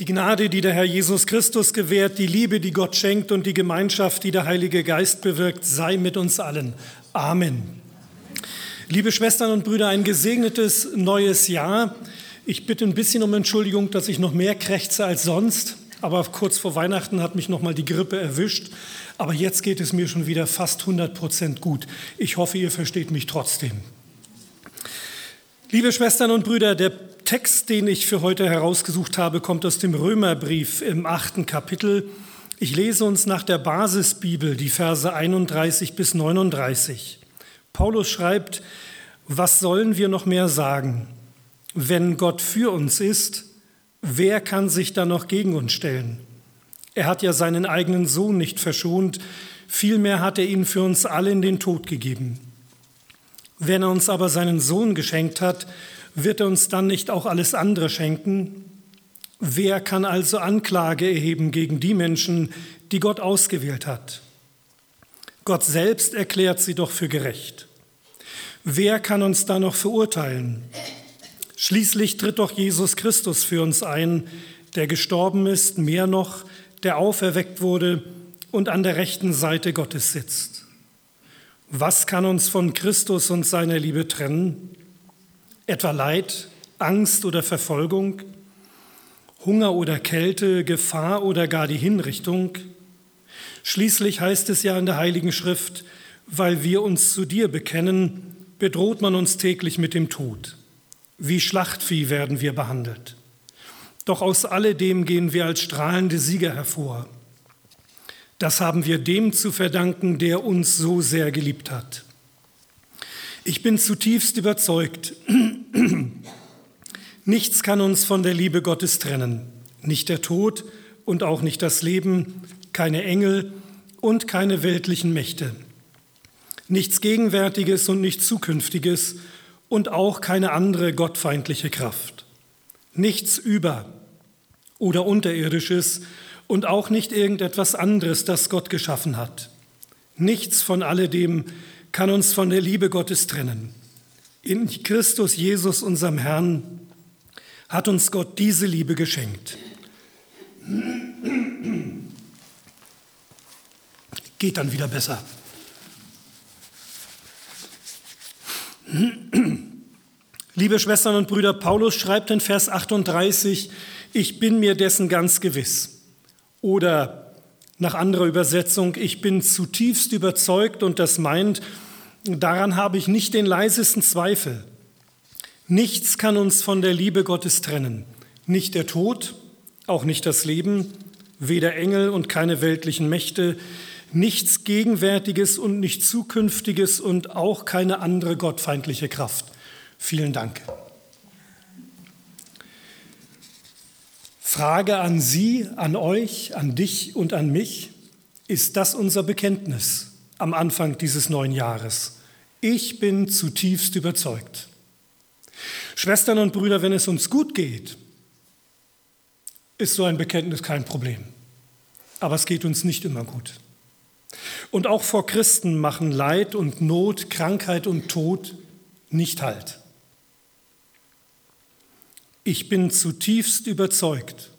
Die Gnade, die der Herr Jesus Christus gewährt, die Liebe, die Gott schenkt und die Gemeinschaft, die der Heilige Geist bewirkt, sei mit uns allen. Amen. Liebe Schwestern und Brüder, ein gesegnetes neues Jahr. Ich bitte ein bisschen um Entschuldigung, dass ich noch mehr krächze als sonst, aber kurz vor Weihnachten hat mich noch mal die Grippe erwischt. Aber jetzt geht es mir schon wieder fast 100 Prozent gut. Ich hoffe, ihr versteht mich trotzdem. Liebe Schwestern und Brüder, der Text, den ich für heute herausgesucht habe, kommt aus dem Römerbrief im achten Kapitel. Ich lese uns nach der Basisbibel die Verse 31 bis 39. Paulus schreibt, was sollen wir noch mehr sagen? Wenn Gott für uns ist, wer kann sich dann noch gegen uns stellen? Er hat ja seinen eigenen Sohn nicht verschont, vielmehr hat er ihn für uns alle in den Tod gegeben. Wenn er uns aber seinen Sohn geschenkt hat, wird er uns dann nicht auch alles andere schenken? Wer kann also Anklage erheben gegen die Menschen, die Gott ausgewählt hat? Gott selbst erklärt sie doch für gerecht. Wer kann uns da noch verurteilen? Schließlich tritt doch Jesus Christus für uns ein, der gestorben ist, mehr noch, der auferweckt wurde und an der rechten Seite Gottes sitzt. Was kann uns von Christus und seiner Liebe trennen? Etwa Leid, Angst oder Verfolgung, Hunger oder Kälte, Gefahr oder gar die Hinrichtung. Schließlich heißt es ja in der Heiligen Schrift, weil wir uns zu dir bekennen, bedroht man uns täglich mit dem Tod. Wie Schlachtvieh werden wir behandelt. Doch aus alledem gehen wir als strahlende Sieger hervor. Das haben wir dem zu verdanken, der uns so sehr geliebt hat. Ich bin zutiefst überzeugt, nichts kann uns von der Liebe Gottes trennen, nicht der Tod und auch nicht das Leben, keine Engel und keine weltlichen Mächte, nichts Gegenwärtiges und nichts Zukünftiges und auch keine andere gottfeindliche Kraft, nichts über oder unterirdisches und auch nicht irgendetwas anderes, das Gott geschaffen hat, nichts von alledem, kann uns von der Liebe Gottes trennen. In Christus Jesus, unserem Herrn, hat uns Gott diese Liebe geschenkt. Geht dann wieder besser. Liebe Schwestern und Brüder, Paulus schreibt in Vers 38, ich bin mir dessen ganz gewiss. Oder nach anderer Übersetzung, ich bin zutiefst überzeugt und das meint, daran habe ich nicht den leisesten Zweifel. Nichts kann uns von der Liebe Gottes trennen. Nicht der Tod, auch nicht das Leben, weder Engel und keine weltlichen Mächte, nichts Gegenwärtiges und nicht Zukünftiges und auch keine andere gottfeindliche Kraft. Vielen Dank. Frage an Sie, an euch, an dich und an mich, ist das unser Bekenntnis am Anfang dieses neuen Jahres? Ich bin zutiefst überzeugt. Schwestern und Brüder, wenn es uns gut geht, ist so ein Bekenntnis kein Problem. Aber es geht uns nicht immer gut. Und auch vor Christen machen Leid und Not, Krankheit und Tod nicht Halt. Ich bin zutiefst überzeugt.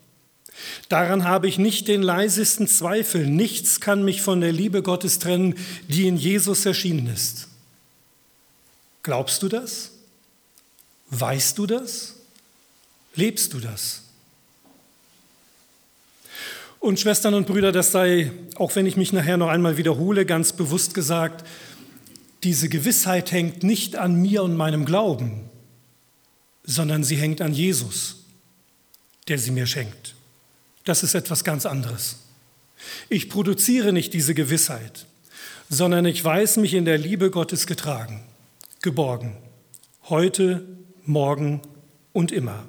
Daran habe ich nicht den leisesten Zweifel. Nichts kann mich von der Liebe Gottes trennen, die in Jesus erschienen ist. Glaubst du das? Weißt du das? Lebst du das? Und Schwestern und Brüder, das sei, auch wenn ich mich nachher noch einmal wiederhole, ganz bewusst gesagt, diese Gewissheit hängt nicht an mir und meinem Glauben, sondern sie hängt an Jesus, der sie mir schenkt. Das ist etwas ganz anderes. Ich produziere nicht diese Gewissheit, sondern ich weiß mich in der Liebe Gottes getragen, geborgen, heute, morgen und immer.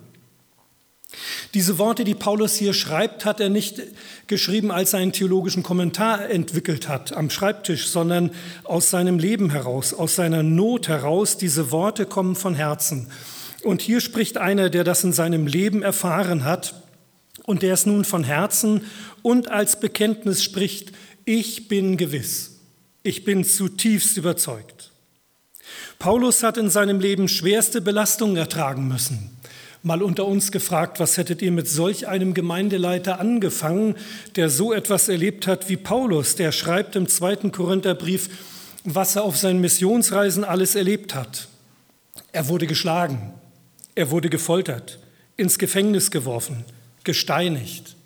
Diese Worte, die Paulus hier schreibt, hat er nicht geschrieben, als er einen theologischen Kommentar entwickelt hat am Schreibtisch, sondern aus seinem Leben heraus, aus seiner Not heraus. Diese Worte kommen von Herzen. Und hier spricht einer, der das in seinem Leben erfahren hat und der es nun von Herzen und als Bekenntnis spricht, ich bin gewiss, ich bin zutiefst überzeugt. Paulus hat in seinem Leben schwerste Belastungen ertragen müssen. Mal unter uns gefragt, was hättet ihr mit solch einem Gemeindeleiter angefangen, der so etwas erlebt hat wie Paulus, der schreibt im zweiten Korintherbrief, was er auf seinen Missionsreisen alles erlebt hat. Er wurde geschlagen, er wurde gefoltert, ins Gefängnis geworfen, gesteinigt.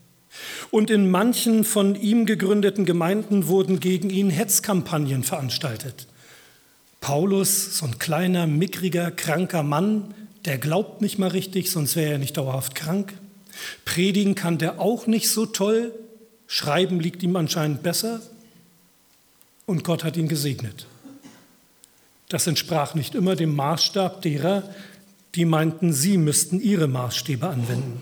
Und in manchen von ihm gegründeten Gemeinden wurden gegen ihn Hetzkampagnen veranstaltet. Paulus, so ein kleiner, mickriger, kranker Mann, der glaubt nicht mal richtig, sonst wäre er nicht dauerhaft krank. Predigen kann der auch nicht so toll, schreiben liegt ihm anscheinend besser. Und Gott hat ihn gesegnet. Das entsprach nicht immer dem Maßstab derer, die meinten, sie müssten ihre Maßstäbe anwenden.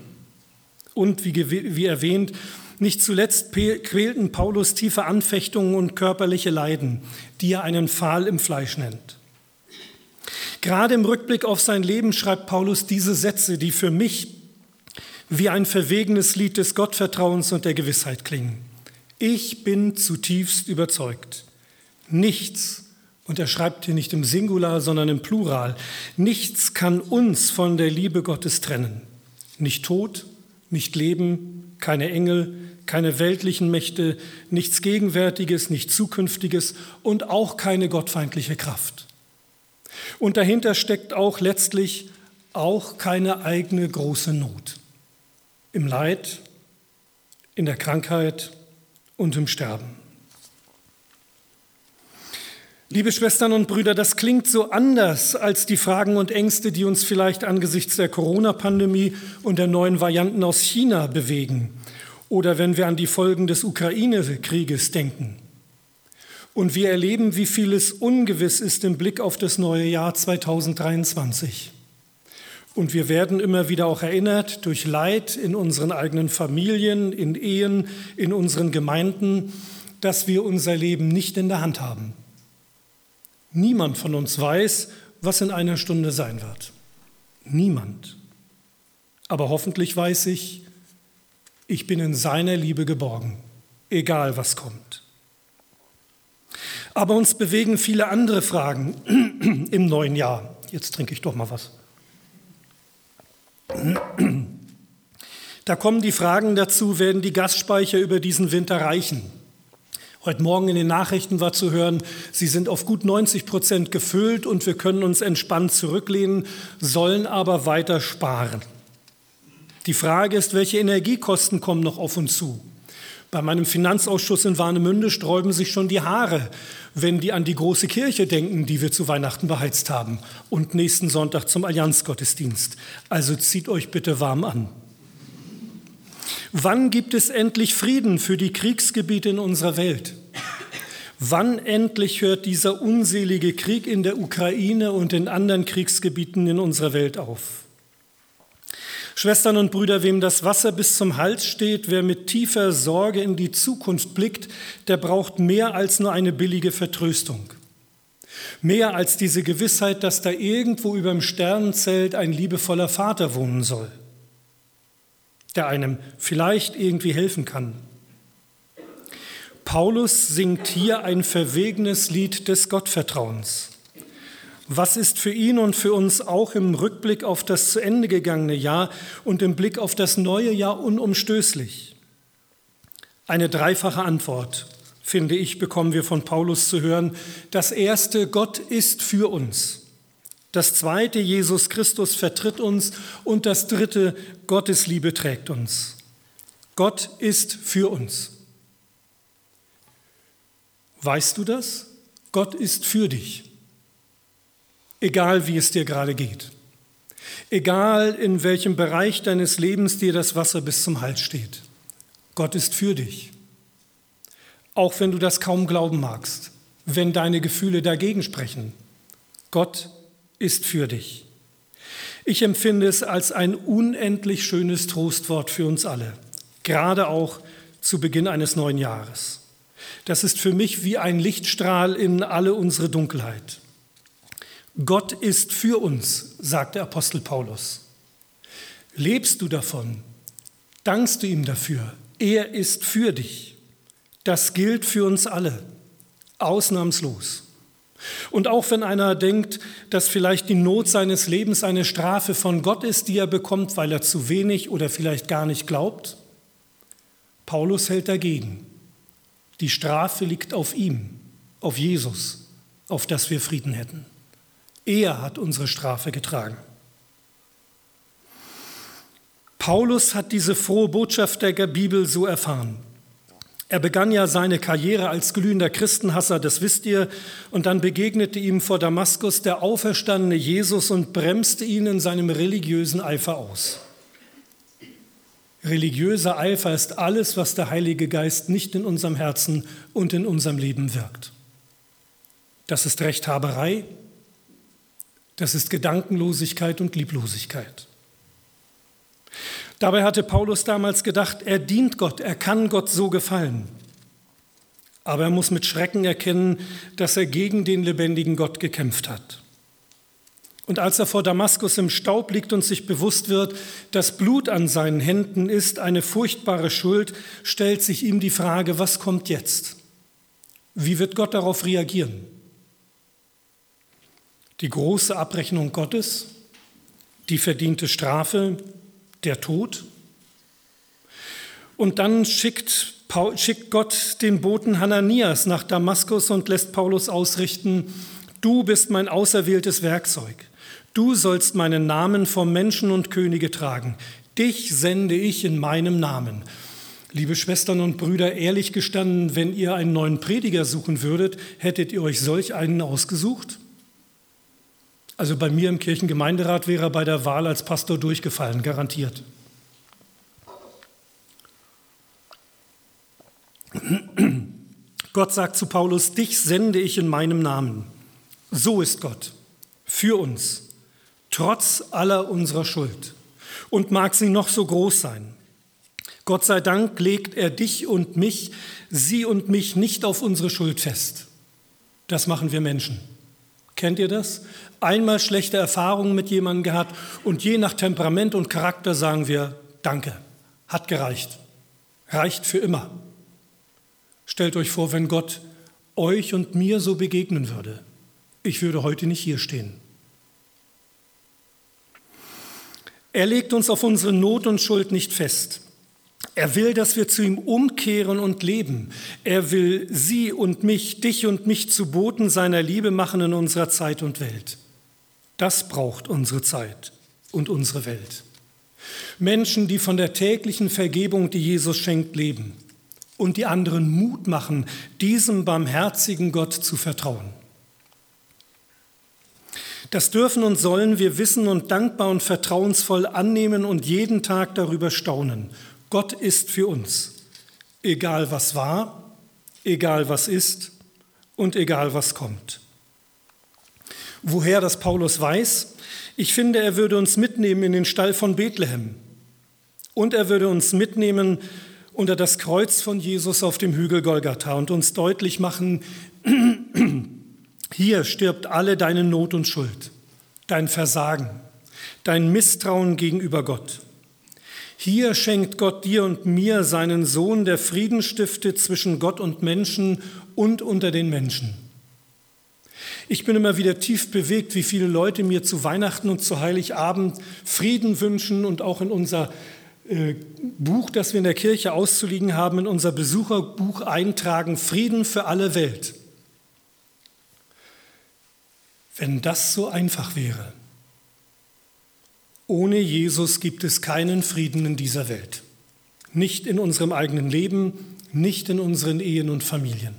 Und wie, wie erwähnt, nicht zuletzt quälten Paulus tiefe Anfechtungen und körperliche Leiden, die er einen Pfahl im Fleisch nennt. Gerade im Rückblick auf sein Leben schreibt Paulus diese Sätze, die für mich wie ein verwegenes Lied des Gottvertrauens und der Gewissheit klingen. Ich bin zutiefst überzeugt. Nichts und er schreibt hier nicht im Singular, sondern im Plural. Nichts kann uns von der Liebe Gottes trennen. Nicht Tod, nicht Leben, keine Engel, keine weltlichen Mächte, nichts Gegenwärtiges, nichts Zukünftiges und auch keine gottfeindliche Kraft. Und dahinter steckt auch letztlich auch keine eigene große Not. Im Leid, in der Krankheit und im Sterben. Liebe Schwestern und Brüder, das klingt so anders als die Fragen und Ängste, die uns vielleicht angesichts der Corona-Pandemie und der neuen Varianten aus China bewegen oder wenn wir an die Folgen des Ukraine-Krieges denken. Und wir erleben, wie vieles ungewiss ist im Blick auf das neue Jahr 2023. Und wir werden immer wieder auch erinnert durch Leid in unseren eigenen Familien, in Ehen, in unseren Gemeinden, dass wir unser Leben nicht in der Hand haben. Niemand von uns weiß, was in einer Stunde sein wird. Niemand. Aber hoffentlich weiß ich, ich bin in seiner Liebe geborgen, egal was kommt. Aber uns bewegen viele andere Fragen im neuen Jahr. Jetzt trinke ich doch mal was. Da kommen die Fragen dazu, werden die Gasspeicher über diesen Winter reichen? Heute Morgen in den Nachrichten war zu hören, sie sind auf gut 90 Prozent gefüllt und wir können uns entspannt zurücklehnen, sollen aber weiter sparen. Die Frage ist, welche Energiekosten kommen noch auf uns zu? Bei meinem Finanzausschuss in Warnemünde sträuben sich schon die Haare, wenn die an die große Kirche denken, die wir zu Weihnachten beheizt haben und nächsten Sonntag zum Allianzgottesdienst. Also zieht euch bitte warm an. Wann gibt es endlich Frieden für die Kriegsgebiete in unserer Welt? Wann endlich hört dieser unselige Krieg in der Ukraine und in anderen Kriegsgebieten in unserer Welt auf? Schwestern und Brüder, wem das Wasser bis zum Hals steht, wer mit tiefer Sorge in die Zukunft blickt, der braucht mehr als nur eine billige Vertröstung. Mehr als diese Gewissheit, dass da irgendwo über dem Sternenzelt ein liebevoller Vater wohnen soll der einem vielleicht irgendwie helfen kann. Paulus singt hier ein verwegenes Lied des Gottvertrauens. Was ist für ihn und für uns auch im Rückblick auf das zu Ende gegangene Jahr und im Blick auf das neue Jahr unumstößlich? Eine dreifache Antwort, finde ich, bekommen wir von Paulus zu hören. Das erste, Gott ist für uns. Das zweite, Jesus Christus vertritt uns. Und das dritte, Gottes Liebe trägt uns. Gott ist für uns. Weißt du das? Gott ist für dich. Egal wie es dir gerade geht. Egal in welchem Bereich deines Lebens dir das Wasser bis zum Hals steht. Gott ist für dich. Auch wenn du das kaum glauben magst, wenn deine Gefühle dagegen sprechen. Gott ist für dich. Ich empfinde es als ein unendlich schönes Trostwort für uns alle, gerade auch zu Beginn eines neuen Jahres. Das ist für mich wie ein Lichtstrahl in alle unsere Dunkelheit. Gott ist für uns, sagt der Apostel Paulus. Lebst du davon? Dankst du ihm dafür? Er ist für dich. Das gilt für uns alle, ausnahmslos. Und auch wenn einer denkt, dass vielleicht die Not seines Lebens eine Strafe von Gott ist, die er bekommt, weil er zu wenig oder vielleicht gar nicht glaubt, Paulus hält dagegen. Die Strafe liegt auf ihm, auf Jesus, auf das wir Frieden hätten. Er hat unsere Strafe getragen. Paulus hat diese frohe Botschaft der Bibel so erfahren. Er begann ja seine Karriere als glühender Christenhasser, das wisst ihr, und dann begegnete ihm vor Damaskus der auferstandene Jesus und bremste ihn in seinem religiösen Eifer aus. Religiöser Eifer ist alles, was der Heilige Geist nicht in unserem Herzen und in unserem Leben wirkt. Das ist Rechthaberei, das ist Gedankenlosigkeit und Lieblosigkeit. Dabei hatte Paulus damals gedacht, er dient Gott, er kann Gott so gefallen. Aber er muss mit Schrecken erkennen, dass er gegen den lebendigen Gott gekämpft hat. Und als er vor Damaskus im Staub liegt und sich bewusst wird, dass Blut an seinen Händen ist, eine furchtbare Schuld, stellt sich ihm die Frage, was kommt jetzt? Wie wird Gott darauf reagieren? Die große Abrechnung Gottes, die verdiente Strafe, der Tod. Und dann schickt, schickt Gott den Boten Hananias nach Damaskus und lässt Paulus ausrichten, du bist mein auserwähltes Werkzeug. Du sollst meinen Namen vor Menschen und Könige tragen. Dich sende ich in meinem Namen. Liebe Schwestern und Brüder, ehrlich gestanden, wenn ihr einen neuen Prediger suchen würdet, hättet ihr euch solch einen ausgesucht? Also bei mir im Kirchengemeinderat wäre er bei der Wahl als Pastor durchgefallen, garantiert. Gott sagt zu Paulus, dich sende ich in meinem Namen. So ist Gott für uns, trotz aller unserer Schuld. Und mag sie noch so groß sein. Gott sei Dank legt er dich und mich, sie und mich nicht auf unsere Schuld fest. Das machen wir Menschen. Kennt ihr das? Einmal schlechte Erfahrungen mit jemandem gehabt und je nach Temperament und Charakter sagen wir, danke, hat gereicht, reicht für immer. Stellt euch vor, wenn Gott euch und mir so begegnen würde. Ich würde heute nicht hier stehen. Er legt uns auf unsere Not und Schuld nicht fest. Er will, dass wir zu ihm umkehren und leben. Er will sie und mich, dich und mich zu Boten seiner Liebe machen in unserer Zeit und Welt. Das braucht unsere Zeit und unsere Welt. Menschen, die von der täglichen Vergebung, die Jesus schenkt, leben und die anderen Mut machen, diesem barmherzigen Gott zu vertrauen. Das dürfen und sollen wir wissen und dankbar und vertrauensvoll annehmen und jeden Tag darüber staunen Gott ist für uns, egal was war, egal was ist und egal was kommt. Woher das Paulus weiß? Ich finde, er würde uns mitnehmen in den Stall von Bethlehem und er würde uns mitnehmen unter das Kreuz von Jesus auf dem Hügel Golgatha und uns deutlich machen, hier stirbt alle deine Not und Schuld, dein Versagen, dein Misstrauen gegenüber Gott. Hier schenkt Gott dir und mir seinen Sohn, der Frieden stiftet zwischen Gott und Menschen und unter den Menschen. Ich bin immer wieder tief bewegt, wie viele Leute mir zu Weihnachten und zu Heiligabend Frieden wünschen und auch in unser äh, Buch, das wir in der Kirche auszuliegen haben, in unser Besucherbuch eintragen, Frieden für alle Welt. Wenn das so einfach wäre, ohne Jesus gibt es keinen Frieden in dieser Welt. Nicht in unserem eigenen Leben, nicht in unseren Ehen und Familien.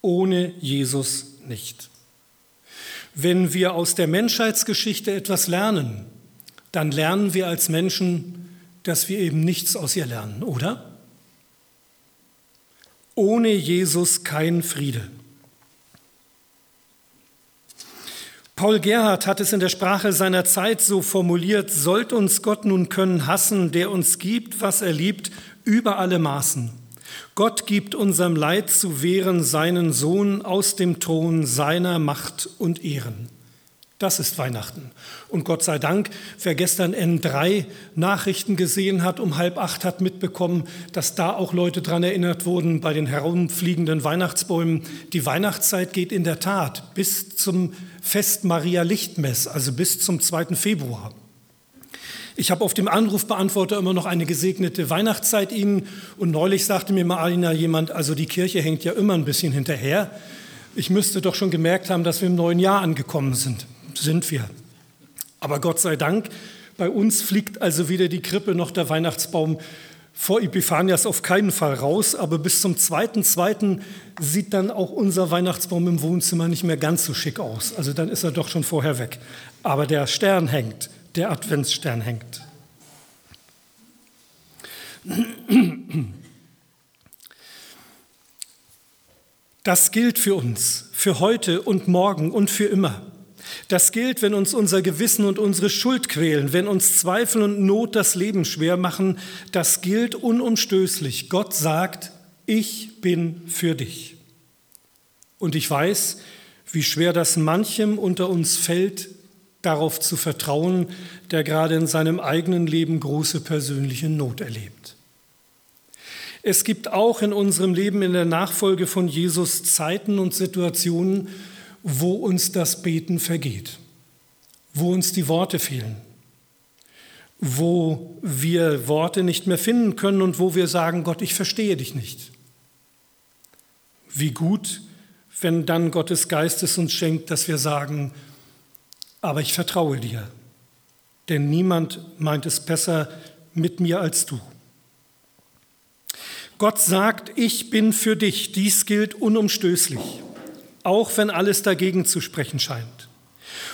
Ohne Jesus nicht. Wenn wir aus der Menschheitsgeschichte etwas lernen, dann lernen wir als Menschen, dass wir eben nichts aus ihr lernen, oder? Ohne Jesus kein Friede. Paul Gerhard hat es in der Sprache seiner Zeit so formuliert, sollt uns Gott nun können hassen, der uns gibt, was er liebt, über alle Maßen. Gott gibt unserem Leid zu wehren seinen Sohn aus dem Thron seiner Macht und Ehren. Das ist Weihnachten. Und Gott sei Dank, wer gestern N3 Nachrichten gesehen hat, um halb acht hat mitbekommen, dass da auch Leute dran erinnert wurden bei den herumfliegenden Weihnachtsbäumen. Die Weihnachtszeit geht in der Tat bis zum Fest Maria Lichtmess, also bis zum 2. Februar. Ich habe auf dem Anrufbeantworter immer noch eine gesegnete Weihnachtszeit Ihnen. Und neulich sagte mir mal jemand, also die Kirche hängt ja immer ein bisschen hinterher. Ich müsste doch schon gemerkt haben, dass wir im neuen Jahr angekommen sind sind wir. Aber Gott sei Dank, bei uns fliegt also weder die Krippe noch der Weihnachtsbaum vor Epiphanias auf keinen Fall raus, aber bis zum zweiten, zweiten sieht dann auch unser Weihnachtsbaum im Wohnzimmer nicht mehr ganz so schick aus. Also dann ist er doch schon vorher weg. Aber der Stern hängt, der Adventsstern hängt. Das gilt für uns, für heute und morgen und für immer. Das gilt, wenn uns unser Gewissen und unsere Schuld quälen, wenn uns Zweifel und Not das Leben schwer machen. Das gilt unumstößlich. Gott sagt, ich bin für dich. Und ich weiß, wie schwer das manchem unter uns fällt, darauf zu vertrauen, der gerade in seinem eigenen Leben große persönliche Not erlebt. Es gibt auch in unserem Leben in der Nachfolge von Jesus Zeiten und Situationen, wo uns das Beten vergeht, wo uns die Worte fehlen, wo wir Worte nicht mehr finden können und wo wir sagen, Gott, ich verstehe dich nicht. Wie gut, wenn dann Gottes Geist es uns schenkt, dass wir sagen, aber ich vertraue dir, denn niemand meint es besser mit mir als du. Gott sagt, ich bin für dich, dies gilt unumstößlich auch wenn alles dagegen zu sprechen scheint.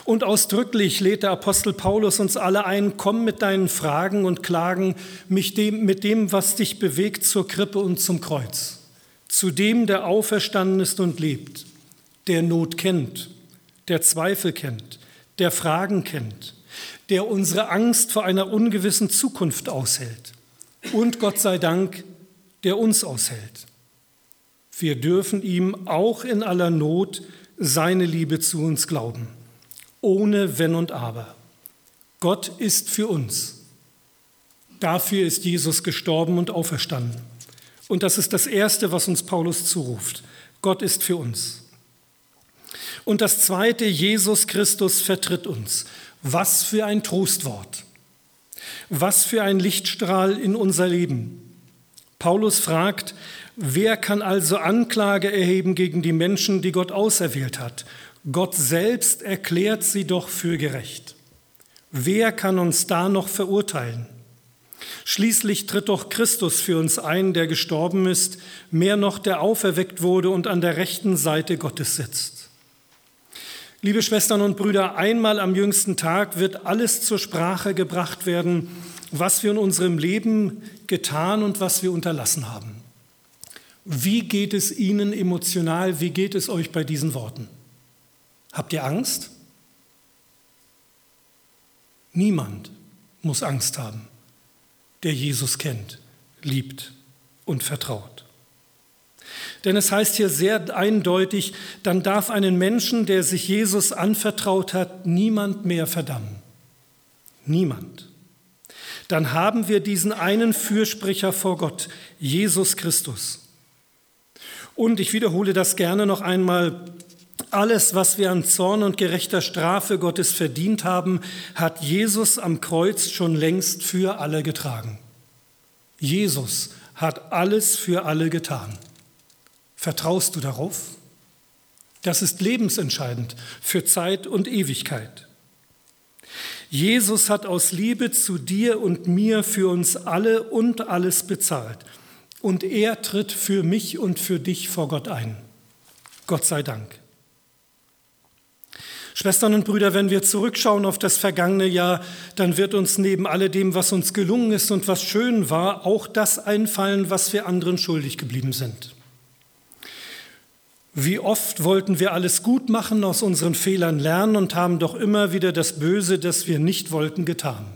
Und ausdrücklich lädt der Apostel Paulus uns alle ein, komm mit deinen Fragen und Klagen mit dem, mit dem, was dich bewegt, zur Krippe und zum Kreuz. Zu dem, der auferstanden ist und lebt, der Not kennt, der Zweifel kennt, der Fragen kennt, der unsere Angst vor einer ungewissen Zukunft aushält und Gott sei Dank, der uns aushält. Wir dürfen ihm auch in aller Not seine Liebe zu uns glauben, ohne Wenn und Aber. Gott ist für uns. Dafür ist Jesus gestorben und auferstanden. Und das ist das Erste, was uns Paulus zuruft. Gott ist für uns. Und das Zweite, Jesus Christus vertritt uns. Was für ein Trostwort. Was für ein Lichtstrahl in unser Leben. Paulus fragt, Wer kann also Anklage erheben gegen die Menschen, die Gott auserwählt hat? Gott selbst erklärt sie doch für gerecht. Wer kann uns da noch verurteilen? Schließlich tritt doch Christus für uns ein, der gestorben ist, mehr noch, der auferweckt wurde und an der rechten Seite Gottes sitzt. Liebe Schwestern und Brüder, einmal am jüngsten Tag wird alles zur Sprache gebracht werden, was wir in unserem Leben getan und was wir unterlassen haben. Wie geht es Ihnen emotional? Wie geht es euch bei diesen Worten? Habt ihr Angst? Niemand muss Angst haben, der Jesus kennt, liebt und vertraut. Denn es heißt hier sehr eindeutig, dann darf einen Menschen, der sich Jesus anvertraut hat, niemand mehr verdammen. Niemand. Dann haben wir diesen einen Fürsprecher vor Gott, Jesus Christus. Und ich wiederhole das gerne noch einmal. Alles, was wir an Zorn und gerechter Strafe Gottes verdient haben, hat Jesus am Kreuz schon längst für alle getragen. Jesus hat alles für alle getan. Vertraust du darauf? Das ist lebensentscheidend für Zeit und Ewigkeit. Jesus hat aus Liebe zu dir und mir für uns alle und alles bezahlt. Und er tritt für mich und für dich vor Gott ein. Gott sei Dank. Schwestern und Brüder, wenn wir zurückschauen auf das vergangene Jahr, dann wird uns neben alledem, was uns gelungen ist und was schön war, auch das einfallen, was wir anderen schuldig geblieben sind. Wie oft wollten wir alles gut machen, aus unseren Fehlern lernen und haben doch immer wieder das Böse, das wir nicht wollten, getan.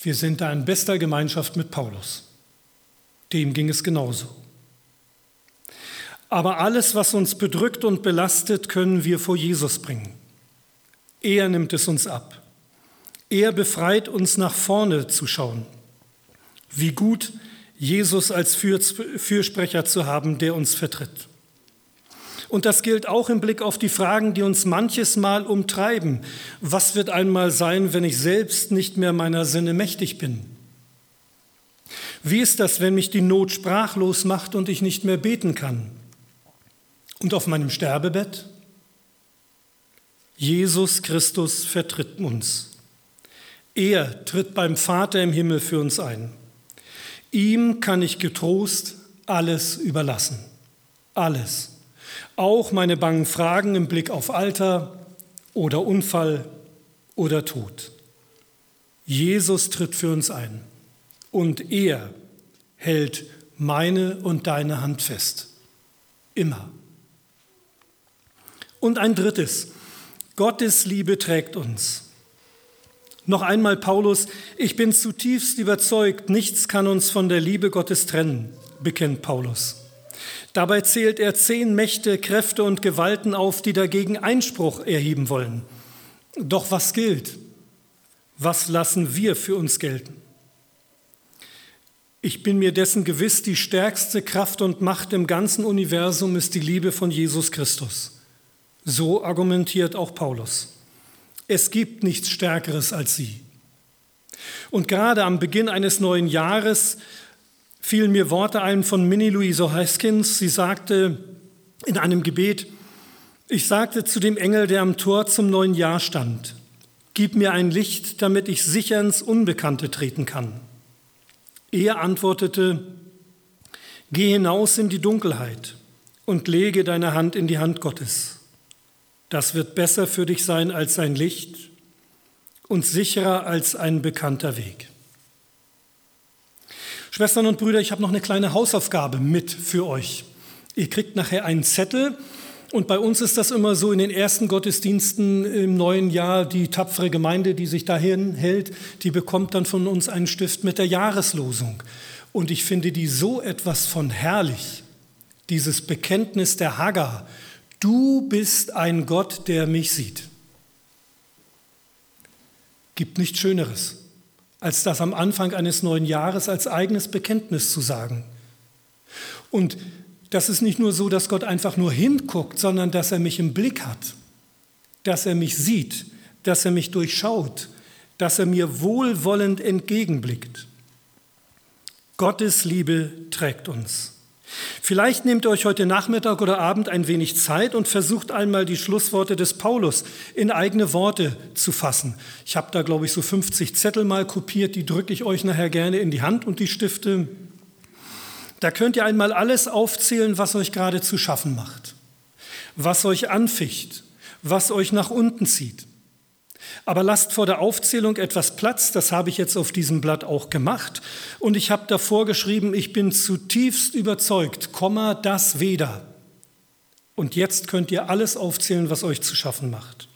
Wir sind da in bester Gemeinschaft mit Paulus. Dem ging es genauso. Aber alles, was uns bedrückt und belastet, können wir vor Jesus bringen. Er nimmt es uns ab. Er befreit uns nach vorne zu schauen. Wie gut, Jesus als Fürsprecher zu haben, der uns vertritt. Und das gilt auch im Blick auf die Fragen, die uns manches Mal umtreiben. Was wird einmal sein, wenn ich selbst nicht mehr meiner Sinne mächtig bin? Wie ist das, wenn mich die Not sprachlos macht und ich nicht mehr beten kann? Und auf meinem Sterbebett? Jesus Christus vertritt uns. Er tritt beim Vater im Himmel für uns ein. Ihm kann ich getrost alles überlassen. Alles. Auch meine bangen Fragen im Blick auf Alter oder Unfall oder Tod. Jesus tritt für uns ein und er hält meine und deine Hand fest. Immer. Und ein drittes. Gottes Liebe trägt uns. Noch einmal Paulus, ich bin zutiefst überzeugt, nichts kann uns von der Liebe Gottes trennen, bekennt Paulus. Dabei zählt er zehn Mächte, Kräfte und Gewalten auf, die dagegen Einspruch erheben wollen. Doch was gilt? Was lassen wir für uns gelten? Ich bin mir dessen gewiss, die stärkste Kraft und Macht im ganzen Universum ist die Liebe von Jesus Christus. So argumentiert auch Paulus. Es gibt nichts Stärkeres als sie. Und gerade am Beginn eines neuen Jahres fielen mir Worte ein von Minnie Louise Hoskins. Sie sagte in einem Gebet, ich sagte zu dem Engel, der am Tor zum neuen Jahr stand, gib mir ein Licht, damit ich sicher ins Unbekannte treten kann. Er antwortete, geh hinaus in die Dunkelheit und lege deine Hand in die Hand Gottes. Das wird besser für dich sein als ein Licht und sicherer als ein bekannter Weg. Schwestern und Brüder, ich habe noch eine kleine Hausaufgabe mit für euch. Ihr kriegt nachher einen Zettel und bei uns ist das immer so in den ersten Gottesdiensten im neuen Jahr, die tapfere Gemeinde, die sich dahin hält, die bekommt dann von uns einen Stift mit der Jahreslosung. Und ich finde die so etwas von herrlich, dieses Bekenntnis der Hagar. Du bist ein Gott, der mich sieht. Gibt nichts Schöneres als das am Anfang eines neuen Jahres als eigenes Bekenntnis zu sagen. Und das ist nicht nur so, dass Gott einfach nur hinguckt, sondern dass er mich im Blick hat, dass er mich sieht, dass er mich durchschaut, dass er mir wohlwollend entgegenblickt. Gottes Liebe trägt uns. Vielleicht nehmt ihr euch heute Nachmittag oder Abend ein wenig Zeit und versucht einmal die Schlussworte des Paulus in eigene Worte zu fassen. Ich habe da, glaube ich, so 50 Zettel mal kopiert, die drücke ich euch nachher gerne in die Hand und die Stifte. Da könnt ihr einmal alles aufzählen, was euch gerade zu schaffen macht, was euch anficht, was euch nach unten zieht. Aber lasst vor der Aufzählung etwas Platz, das habe ich jetzt auf diesem Blatt auch gemacht. Und ich habe davor geschrieben, ich bin zutiefst überzeugt, Komma, das weder. Und jetzt könnt ihr alles aufzählen, was euch zu schaffen macht.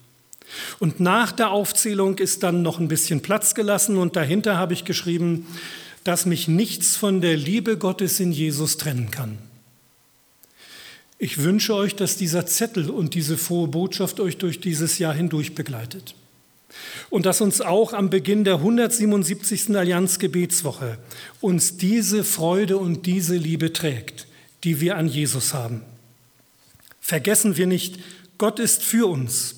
Und nach der Aufzählung ist dann noch ein bisschen Platz gelassen und dahinter habe ich geschrieben, dass mich nichts von der Liebe Gottes in Jesus trennen kann. Ich wünsche euch, dass dieser Zettel und diese frohe Botschaft euch durch dieses Jahr hindurch begleitet. Und dass uns auch am Beginn der 177. Allianzgebetswoche uns diese Freude und diese Liebe trägt, die wir an Jesus haben. Vergessen wir nicht, Gott ist für uns.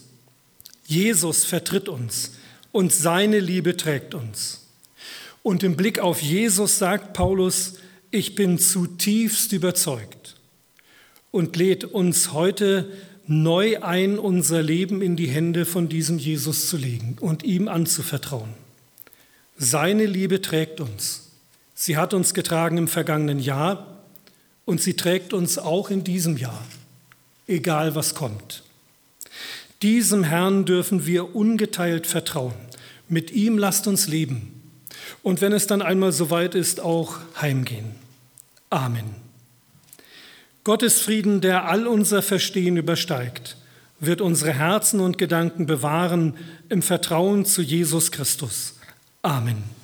Jesus vertritt uns und seine Liebe trägt uns. Und im Blick auf Jesus sagt Paulus, ich bin zutiefst überzeugt und lädt uns heute neu ein, unser Leben in die Hände von diesem Jesus zu legen und ihm anzuvertrauen. Seine Liebe trägt uns. Sie hat uns getragen im vergangenen Jahr und sie trägt uns auch in diesem Jahr, egal was kommt. Diesem Herrn dürfen wir ungeteilt vertrauen. Mit ihm lasst uns leben. Und wenn es dann einmal soweit ist, auch heimgehen. Amen. Gottes Frieden, der all unser Verstehen übersteigt, wird unsere Herzen und Gedanken bewahren im Vertrauen zu Jesus Christus. Amen.